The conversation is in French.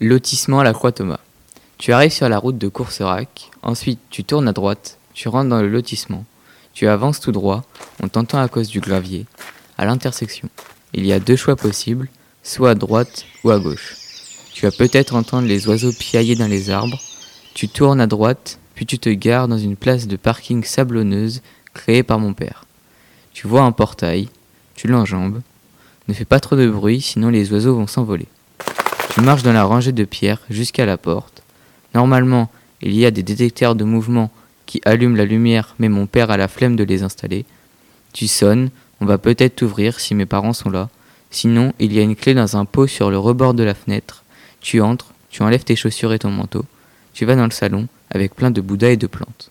Lotissement à la Croix Thomas. Tu arrives sur la route de Courserac, ensuite tu tournes à droite, tu rentres dans le lotissement, tu avances tout droit, on t'entend à cause du gravier, à l'intersection. Il y a deux choix possibles, soit à droite ou à gauche. Tu vas peut-être entendre les oiseaux piailler dans les arbres, tu tournes à droite, puis tu te gares dans une place de parking sablonneuse créée par mon père. Tu vois un portail, tu l'enjambes, ne fais pas trop de bruit sinon les oiseaux vont s'envoler. Tu marches dans la rangée de pierres jusqu'à la porte. Normalement, il y a des détecteurs de mouvement qui allument la lumière, mais mon père a la flemme de les installer. Tu sonnes, on va peut-être t'ouvrir si mes parents sont là. Sinon, il y a une clé dans un pot sur le rebord de la fenêtre. Tu entres, tu enlèves tes chaussures et ton manteau. Tu vas dans le salon avec plein de bouddhas et de plantes.